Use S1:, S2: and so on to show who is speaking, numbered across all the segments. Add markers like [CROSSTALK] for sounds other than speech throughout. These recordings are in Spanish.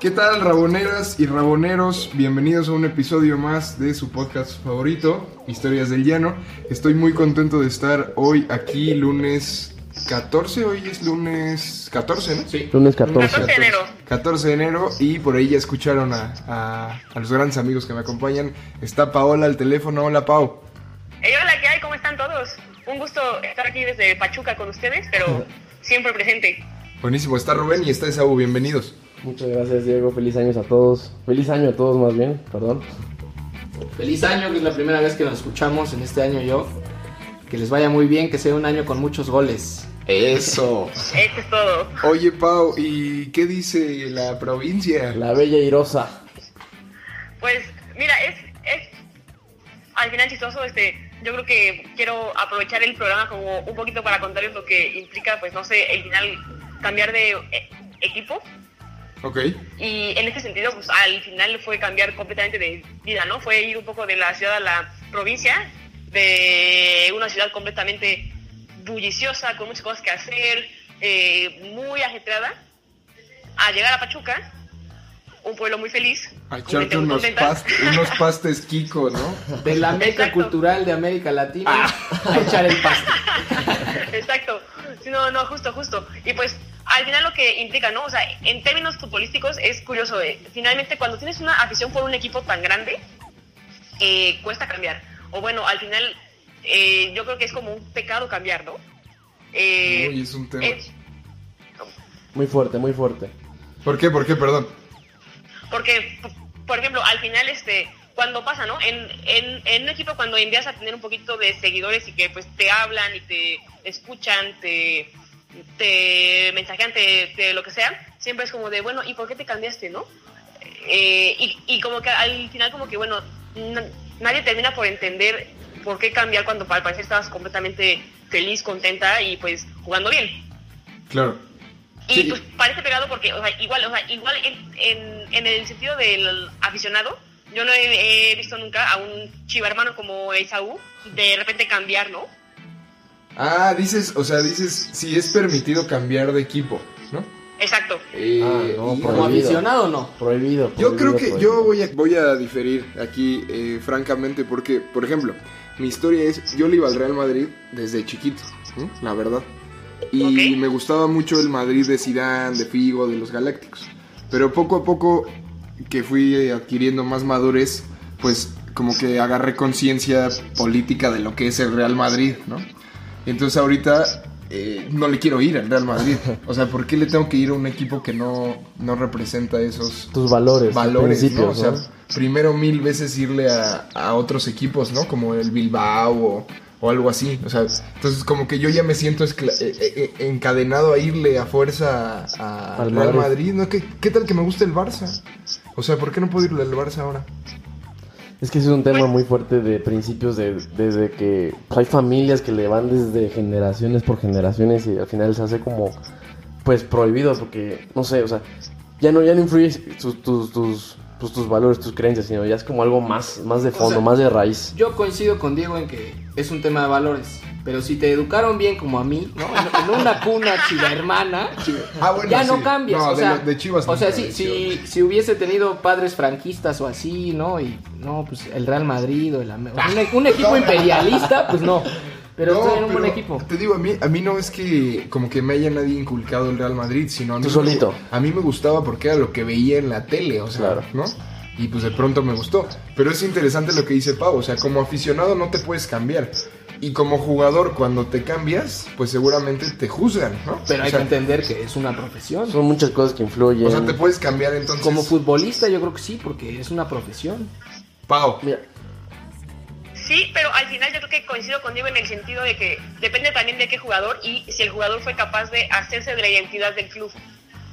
S1: ¿Qué tal, raboneras y raboneros? Bienvenidos a un episodio más de su podcast favorito, Historias del Llano. Estoy muy contento de estar hoy aquí, lunes 14. Hoy es lunes 14, ¿no? Sí.
S2: Lunes 14.
S3: 14 de enero.
S1: 14 de enero y por ahí ya escucharon a, a- a los grandes amigos que me acompañan. Está Paola al teléfono. Hola, Pau.
S3: Hey, hola, ¿qué hay? ¿Cómo están todos? Un gusto estar aquí desde Pachuca con ustedes, pero siempre presente.
S1: Buenísimo. Está Rubén y está Esaú. Bienvenidos.
S2: Muchas gracias, Diego. Feliz años a todos. Feliz año a todos, más bien. Perdón.
S4: Feliz año, que es la primera vez que nos escuchamos en este año yo. Que les vaya muy bien, que sea un año con muchos goles.
S1: Eso. [LAUGHS]
S3: Esto es todo.
S1: Oye, Pau, ¿y qué dice la provincia?
S2: La bella Irosa.
S3: Pues, mira, es, es al final chistoso, este, yo creo que quiero aprovechar el programa como un poquito para contarles lo que implica, pues, no sé, el final cambiar de eh, equipo.
S1: Ok.
S3: Y en este sentido, pues al final fue cambiar completamente de vida, ¿no? Fue ir un poco de la ciudad a la provincia, de una ciudad completamente bulliciosa, con muchas cosas que hacer, eh, muy ajetreada, a llegar a Pachuca, un pueblo muy feliz,
S1: A echarte unos, past- unos [LAUGHS] pastes Kiko, ¿no?
S4: De la meca
S3: Exacto.
S4: cultural de América Latina a echar el pasto. [LAUGHS]
S3: Exacto. Sí, no, no, justo, justo. Y pues al final lo que implica, ¿no? O sea, en términos futbolísticos es curioso. eh, Finalmente, cuando tienes una afición por un equipo tan grande, eh, cuesta cambiar. O bueno, al final eh, yo creo que es como un pecado cambiar, ¿no? Eh,
S1: Uy, es un tema.
S2: Muy fuerte, muy fuerte.
S1: ¿Por qué? ¿Por qué? Perdón.
S3: porque, por ejemplo, al final, este, cuando pasa, ¿no? En, en, en un equipo cuando envías a tener un poquito de seguidores y que pues te hablan y te escuchan, te, te mensajean, te, te lo que sea, siempre es como de, bueno, ¿y por qué te cambiaste, no? Eh, y, y como que al final como que, bueno, na- nadie termina por entender por qué cambiar cuando al parecer estabas completamente feliz, contenta y pues jugando bien.
S1: Claro.
S3: Y
S1: Sí.
S3: pues parece pegado porque, o sea, igual, o sea, igual en, en, en el sentido del aficionado, yo no he, he visto nunca a un chiva hermano como Esaú de repente cambiar, ¿no?
S1: Ah, dices, o sea, dices si es permitido cambiar de equipo, ¿no?
S3: Exacto.
S1: Eh,
S2: Ah, no,
S4: Como
S2: Prohibido.
S4: aficionado, no.
S2: Prohibido.
S1: Yo creo que
S2: prohibido.
S1: yo voy a, voy a diferir aquí, eh, francamente, porque, por ejemplo, mi historia es, yo le iba al Real Madrid desde chiquito, la verdad. Y me gustaba mucho el Madrid de Zidane, de Figo, de los Galácticos. Pero poco a poco que fui adquiriendo más madurez, pues como que agarré conciencia política de lo que es el Real Madrid, ¿no? Entonces ahorita eh, no le quiero ir al Real Madrid. O sea, ¿por qué le tengo que ir a un equipo que no, no representa esos
S2: Tus valores.
S1: valores, ¿no? O sea,
S2: ¿no?
S1: primero mil veces irle a, a otros equipos, ¿no? Como el Bilbao o, o algo así. O sea, entonces como que yo ya me siento eh, eh, eh, encadenado a irle a fuerza a, a
S2: Al
S1: Real
S2: Madrid.
S1: Madrid, ¿no? ¿Qué, ¿Qué tal que me gusta el Barça? O sea, ¿por qué no puedo irle al Barça ahora?
S2: Es que es un tema muy fuerte de principios de, desde que pues, hay familias que le van desde generaciones por generaciones y al final se hace como pues prohibido porque no sé, o sea, ya no ya no influye tus tus tus, pues, tus valores, tus creencias, sino ya es como algo más más de fondo,
S4: sea,
S2: más de raíz.
S4: Yo coincido con Diego en que es un tema de valores. Pero si te educaron bien como a mí, ¿no? En, en una cuna chiva hermana,
S1: Ah, bueno,
S4: ya no
S1: sí.
S4: cambias.
S1: No,
S4: o
S1: de
S4: sea,
S1: de Chivas
S4: o sea si, si, si hubiese tenido padres franquistas o así, ¿no? Y no, pues el Real Madrid o el o un, un equipo imperialista, pues no. [LAUGHS] Pero
S1: No,
S4: estoy en un buen equipo.
S1: Te digo, a mí, a mí no es que como que me haya nadie inculcado el Real Madrid, sino a mí
S2: Tú
S1: me-
S2: solito.
S1: A mí me gustaba porque era lo que veía en la tele, o sea,
S2: Claro.
S1: ¿no? Y pues de pronto me gustó. Pero es interesante lo que dice Pau, o sea, como aficionado no te puedes cambiar. Y como jugador, cuando te cambias, pues seguramente te juzgan, ¿no?
S4: Pero
S1: o
S4: hay
S1: sea,
S4: que entender que es una profesión.
S2: Son muchas cosas que influyen.
S1: o sea, te puedes cambiar entonces.
S4: Como futbolista yo creo que sí, porque es una profesión.
S1: Pau.
S2: Mira,
S3: Sí, pero al final yo creo que coincido con Diego en el sentido de que depende también de qué jugador y si el jugador fue capaz de hacerse de la identidad del club.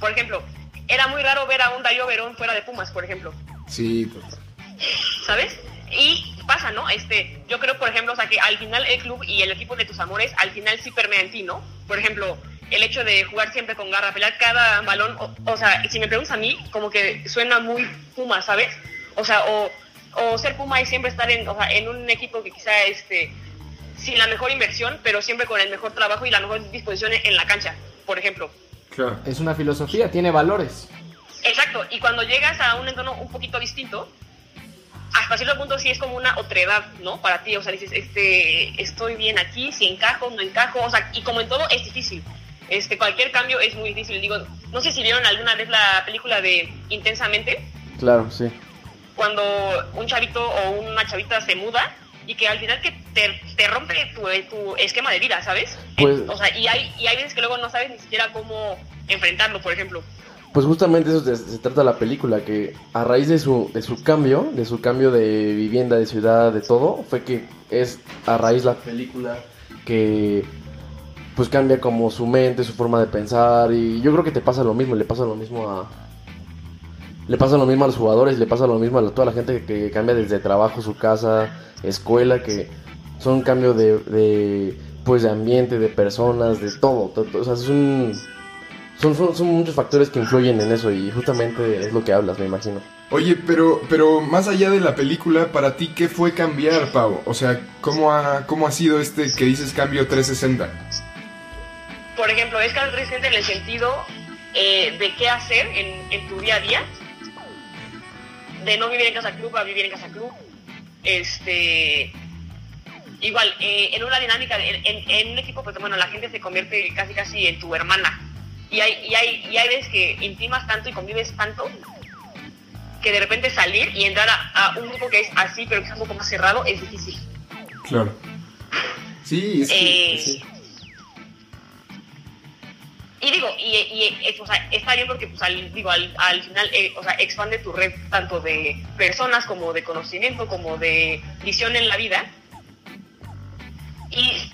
S3: Por ejemplo, era muy raro ver a un Darío Verón fuera de Pumas, por ejemplo.
S1: Sí, total.
S3: ¿sabes? Y pasa, ¿no? Este, yo creo, por ejemplo, o sea, que al final el club y el equipo de tus amores, al final sí permea en ti, ¿no? Por ejemplo, el hecho de jugar siempre con garra, pelear cada balón, o, o sea, si me preguntas a mí, como que suena muy Puma, ¿sabes? O sea, o, o ser Puma y siempre estar en, o sea, en un equipo que quizá, este, sin la mejor inversión, pero siempre con el mejor trabajo y la mejor disposición en la cancha, por ejemplo.
S1: Claro.
S4: Es una filosofía, tiene valores.
S3: Exacto, y cuando llegas a un entorno un poquito distinto, hasta cierto punto sí es como una otredad, ¿no? Para ti, o sea, dices, este, estoy bien aquí, si encajo, no encajo, o sea, y como en todo es difícil. Este, cualquier cambio es muy difícil. Digo, no sé si vieron alguna vez la película de Intensamente,
S2: Claro, sí.
S3: Cuando un chavito o una chavita se muda y que al final que te, te rompe tu, tu esquema de vida, ¿sabes?
S2: Pues-
S3: o sea, y hay, y hay veces que luego no sabes ni siquiera cómo enfrentarlo, por ejemplo.
S2: Pues justamente eso se, se trata la película, que a raíz de su, de su cambio, de su cambio de vivienda, de ciudad, de todo, fue que es a raíz la película que pues cambia como su mente, su forma de pensar y yo creo que te pasa lo mismo, le pasa lo mismo a le pasa lo mismo a los jugadores, le pasa lo mismo a toda la gente que, cambia desde trabajo, su casa, escuela, que son un cambio de, de pues de ambiente, de personas, de todo, todo, o sea, es un son, son, son muchos factores que influyen en eso y justamente es lo que hablas, me imagino.
S1: Oye, pero, pero más allá de la película, para ti, ¿qué fue cambiar, Pau? O sea, ¿cómo ha, cómo ha sido este que dices cambio 360?
S3: Por ejemplo, es cambio 360 en el sentido eh, de qué hacer en, en tu día a día, de no vivir en casa club a vivir en casa club. Este, igual, eh, en una dinámica, en, en- en un equipo, pues bueno, la gente se convierte casi casi en tu hermana. Y hay, y hay, y hay veces que intimas tanto y convives tanto que de repente salir y entrar a, a un grupo que es así, pero que es un poco más cerrado, es difícil.
S1: Claro. Sí, es que...
S3: Eh,
S1: sí.
S3: Y digo, y, y, eh, o sea, está bien porque pues, al, digo, al, al final eh, o sea, expande tu red tanto de personas como de conocimiento, como de visión en la vida. Y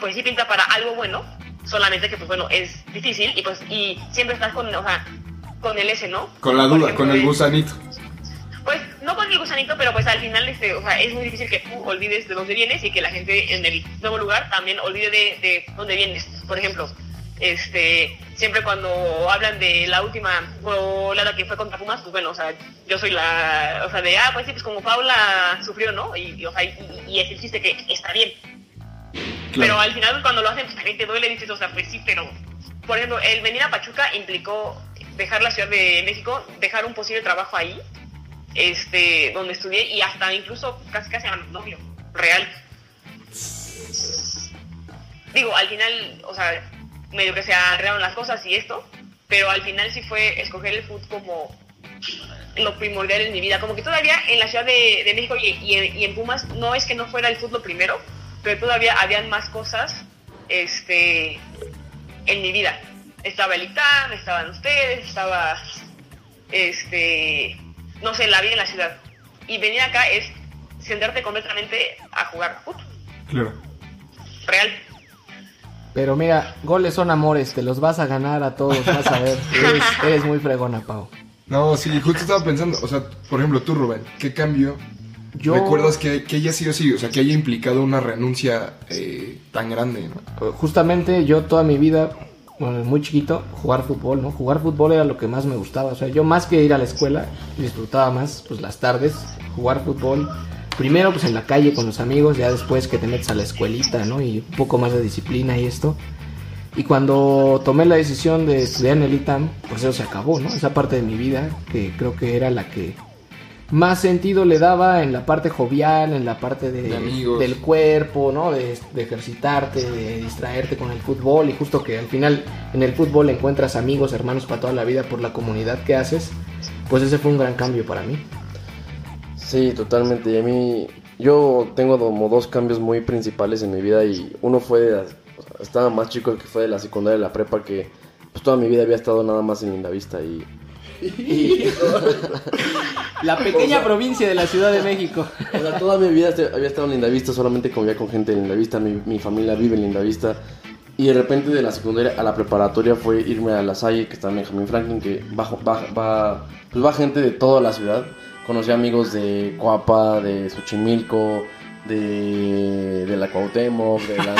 S3: pues sí pinta para algo bueno, solamente que pues bueno, es difícil y pues y siempre estás con, o sea, con el S, ¿no?
S1: Con la duda,
S3: ejemplo,
S1: con el gusanito.
S3: pues no con el gusanito, pero pues al final este, o sea, es muy difícil que tú olvides de dónde vienes y que la gente en el nuevo lugar también olvide de, de dónde vienes. Por ejemplo, este, siempre cuando hablan de la última golada que fue contra Pumas, pues bueno, o sea, yo soy la, o sea, de, ah, pues sí, pues como Paula sufrió, ¿no? Y, y, o sea, y, y es el chiste que está bien. Pero al final cuando lo hacen, pues también te duele, dices, o sea, pues sí, pero, por ejemplo, el venir a Pachuca implicó dejar la Ciudad de México, dejar un posible trabajo ahí, este, donde estudié y hasta incluso casi casi a novio, real. Digo, al final, o sea, medio que se arreglaron las cosas y esto, pero al final sí fue escoger el fútbol como lo primordial en mi vida. Como que todavía en la Ciudad de, de México y, y en, y en Pumas no es que no fuera el fútbol primero, pero todavía habían más cosas este, en mi vida. Estaba el ITAM, estaban ustedes, estaba, este, no sé, la vida en la ciudad. Y venir acá es sentarte completamente a jugar fútbol.
S1: Claro.
S3: Real.
S4: Pero mira, goles son amores, te los vas a ganar a todos, vas a ver. [LAUGHS] Eres, eres muy fregona, Pau.
S1: No, sí, justo estaba pensando, o sea, por ejemplo, tú, Rubén, ¿qué cambio
S4: Yo,
S1: recuerdas que, que haya sido así? O sea, que haya implicado una renuncia eh, tan grande, ¿no?
S4: justamente yo toda mi vida, bueno, muy chiquito, jugar fútbol, ¿no? Jugar fútbol era lo que más me gustaba. O sea, yo más que ir a la escuela, disfrutaba más, pues las tardes, jugar fútbol. Primero, pues en la calle con los amigos, ya después que te metes a la escuelita, ¿no? Y un poco más de disciplina y esto. Y cuando tomé la decisión de estudiar en el ITAM, pues eso se acabó, ¿no? Esa parte de mi vida, que creo que era la que más sentido le daba en la parte jovial, en la parte de,
S1: De
S4: del cuerpo, ¿no? De, de ejercitarte, de distraerte con el fútbol y justo que al final en el fútbol encuentras amigos, hermanos para toda la vida por la comunidad que haces, pues ese fue un gran cambio para mí.
S2: Sí, totalmente. Y a mí, yo tengo como dos cambios muy principales en mi vida y uno fue, de la- estaba más chico que fue de la secundaria de la prepa que pues toda mi vida había estado nada más en Lindavista y... [LAUGHS]
S4: La pequeña provincia de la Ciudad de México.
S2: O sea, toda mi vida había estado en Lindavista, solamente convivía con gente de Lindavista, mi, mi familia vive en Lindavista. Y de repente de la secundaria a la preparatoria fue irme a La Salle, que está en Benjamin Franklin, que va, va, va, pues va gente de toda la ciudad. Conocí amigos de Coapa, de Xochimilco, de, de la Cuauhtémoc, de la,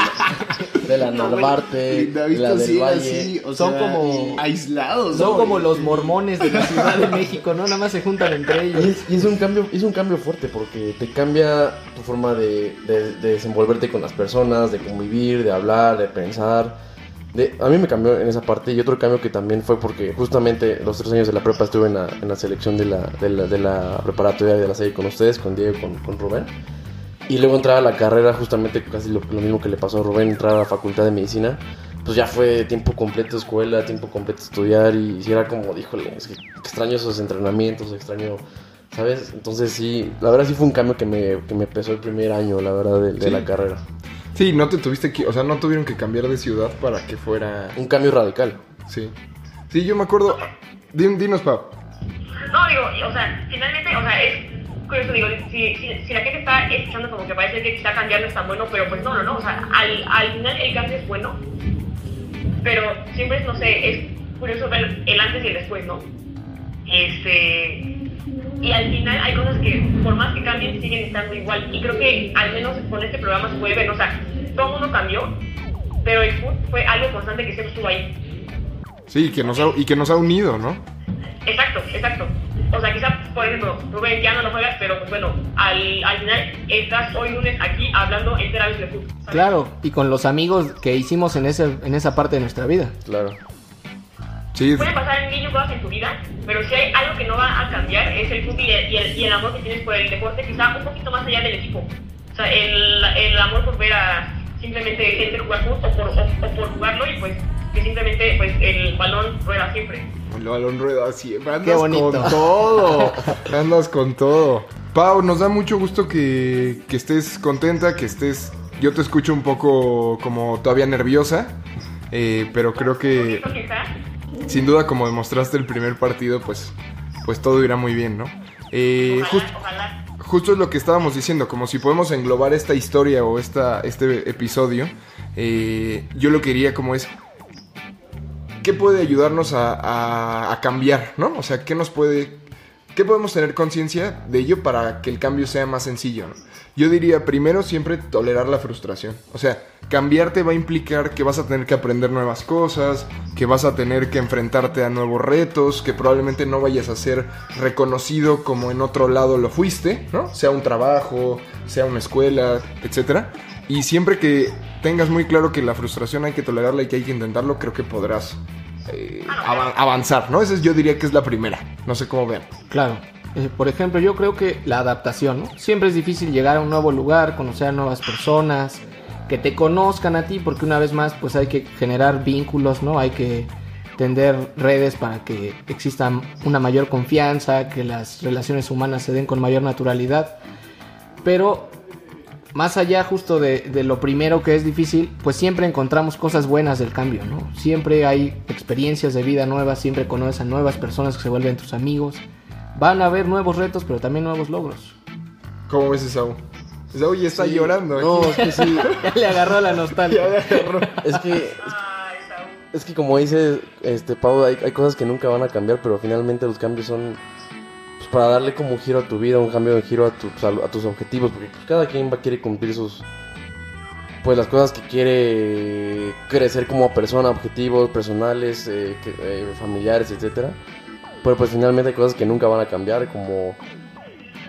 S2: de la [LAUGHS] Narvarte, de la del Valle.
S1: así, o
S4: Son
S1: sea,
S4: como-
S1: aislados.
S4: Son
S1: ¿no?
S4: como los mormones de la Ciudad de México, ¿no? Nada más se juntan entre
S2: Y
S4: ellos.
S2: es, y es un cambio, es un cambio fuerte porque te cambia tu forma de, de- de desenvolverte con las personas, de convivir, de hablar, de pensar. De, a mí me cambió en esa parte y otro cambio que también fue porque justamente los tres años de la prepa estuve en la, en la selección de la, de, la, de la preparatoria de la serie con ustedes, con Diego y con, con Rubén. Y luego entrar a la carrera, justamente casi lo, lo mismo que le pasó a Rubén, entrar a la facultad de medicina, pues ya fue tiempo completo escuela, tiempo completo estudiar y, si era como, híjole, es que extraño esos entrenamientos, extraño, ¿sabes? Entonces sí, la verdad sí fue un cambio que me, que me pesó el primer año, la verdad, de, de
S1: Sí.
S2: la carrera.
S1: Sí, no te tuviste que, o sea, no tuvieron que cambiar de ciudad para que fuera.
S2: Un cambio radical.
S1: Sí. Sí, yo me acuerdo. Din- dinos, Pau.
S3: No, digo, o sea, finalmente, o sea, es curioso, digo, si, si, si la gente está escuchando como que parece que quizá cambiar no es tan bueno, pero pues no, no, no, o sea, al, al final el cambio es bueno, pero siempre es, no sé, es curioso ver el antes y el después, ¿no? Este, y al final hay cosas que, por más que cambien, siguen estando igual, y creo que al menos con este programa se puede ver, o sea, todo el mundo cambió, pero el food fue algo constante que siempre estuvo ahí.
S1: Sí, que nos ha, y que nos ha unido, ¿no?
S3: Exacto, exacto. O sea, quizá, por ejemplo, Rubén ya no lo juegas, pero pues bueno, al, al final estás hoy lunes aquí hablando enteramente de fútbol.
S4: Claro, y con los amigos que hicimos en, ese, en esa parte de nuestra vida.
S2: Claro.
S1: Sí,
S3: Pueden pasar mil y un cosas en tu vida, pero si hay algo que no va a cambiar es el fútbol y el, y el- y el amor que tienes por el deporte, quizá un poquito más allá del equipo. O sea, el, el amor por ver a simplemente gente jugar fútbol o por, o, o por jugarlo y pues que simplemente pues el balón rueda siempre.
S1: el balón rueda siempre. Andas
S4: Qué bonito.
S1: con todo. [LAUGHS] Andas con todo. Pau, nos da mucho gusto que, que estés contenta, que estés. Yo te escucho un poco como todavía nerviosa, eh, pero creo que
S3: Eso quizá.
S1: Sin duda como demostraste el primer partido, pues, pues todo irá muy bien, ¿no? Eh,
S3: Ojalá,
S1: just-
S3: ojalá.
S1: justo es lo que estábamos diciendo, como si podemos englobar esta historia o esta, este episodio, eh, yo lo quería como es, ¿qué puede ayudarnos a, a- a cambiar, no? O sea, ¿qué nos puede, qué podemos tener conciencia de ello para que el cambio sea más sencillo, ¿no? Yo diría, primero, siempre tolerar la frustración. O sea, cambiarte va a implicar que vas a tener que aprender nuevas cosas, que vas a tener que enfrentarte a nuevos retos, que probablemente no vayas a ser reconocido como en otro lado lo fuiste, ¿no? Sea un trabajo, sea una escuela, etcétera. Y siempre que tengas muy claro que la frustración hay que tolerarla y que hay que intentarlo, creo que podrás eh, ava- avanzar, ¿no? Esa es- yo diría que es la primera. No sé cómo vean.
S4: Claro. Eh, por ejemplo, yo creo que la adaptación, ¿no? Siempre es difícil llegar a un nuevo lugar, conocer a nuevas personas, que te conozcan a ti, porque una vez más, pues hay que generar vínculos, ¿no? Hay que tender redes para que exista una mayor confianza, que las relaciones humanas se den con mayor naturalidad. Pero más allá justo de, de lo primero que es difícil, pues siempre encontramos cosas buenas del cambio, ¿no? Siempre hay experiencias de vida nuevas, siempre conoces a nuevas personas que se vuelven tus amigos. Van a haber nuevos retos, pero también nuevos logros.
S1: ¿Cómo ves, Esaú? Esaú ya está
S2: Sí.
S1: llorando.
S2: No,
S1: aquí.
S2: es que sí. [LAUGHS]
S4: Ya le agarró la nostalgia.
S2: Es que,
S3: Ay, Saúl.
S2: es que como dice este Pau, hay, hay cosas que nunca van a cambiar, pero finalmente los cambios son pues, para darle como un giro a tu vida, un cambio de giro a, tu- pues, a, a tus objetivos, porque pues, cada quien va a quiere cumplir sus pues las cosas que quiere crecer como persona, objetivos personales, eh, que- eh, familiares, etcétera. Pero pues finalmente hay cosas que nunca van a cambiar, como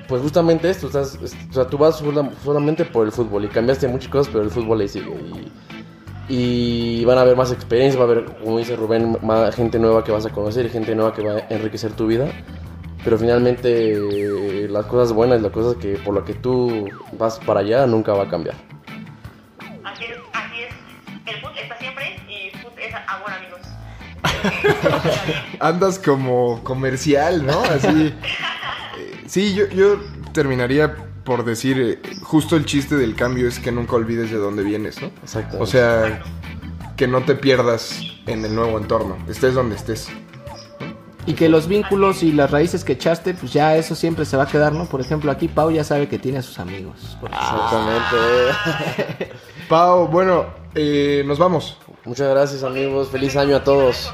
S2: pues justamente esto, estás, es- o sea, tú vas sola- solamente por el fútbol y cambiaste muchas cosas, pero el fútbol ahí sigue. Y, y van a haber más experiencias, va a haber, como dice Rubén, más gente nueva que vas a conocer gente nueva que va a enriquecer tu vida. Pero finalmente eh, las cosas buenas, las cosas que por lo que tú vas para allá nunca va a cambiar. [LAUGHS]
S1: Andas como comercial, ¿no? Así. sí, yo, yo terminaría por decir, eh, justo el chiste del cambio es que nunca olvides de dónde vienes, ¿no?
S2: Exacto.
S1: O sea, que no te pierdas en el nuevo entorno, estés donde estés.
S4: Y que los vínculos y las raíces que echaste, pues ya eso siempre se va a quedar, ¿no? Por ejemplo, aquí Pau ya sabe que tiene a sus amigos.
S2: Exactamente.
S1: Pau, bueno, eh, nos vamos.
S2: Muchas gracias amigos, feliz año a todos.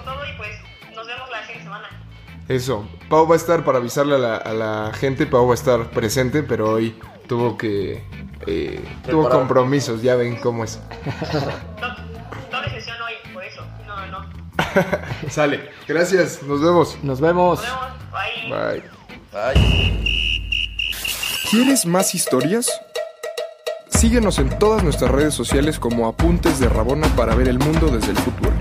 S1: Eso. Pau va a estar para avisarle a la, a la gente. Pau va a estar presente, pero hoy tuvo que. eh, tuvo compromisos, ya ven cómo es.
S3: No, doble sesión hoy, por eso. No, no. Nos [LAUGHS]
S1: Sale. Gracias, nos vemos.
S4: Nos vemos.
S3: vemos. Bye.
S1: Bye.
S2: Ay.
S1: ¿Quieres más historias? Síguenos en todas nuestras redes sociales como Apuntes de Rabona para ver el mundo desde el fútbol.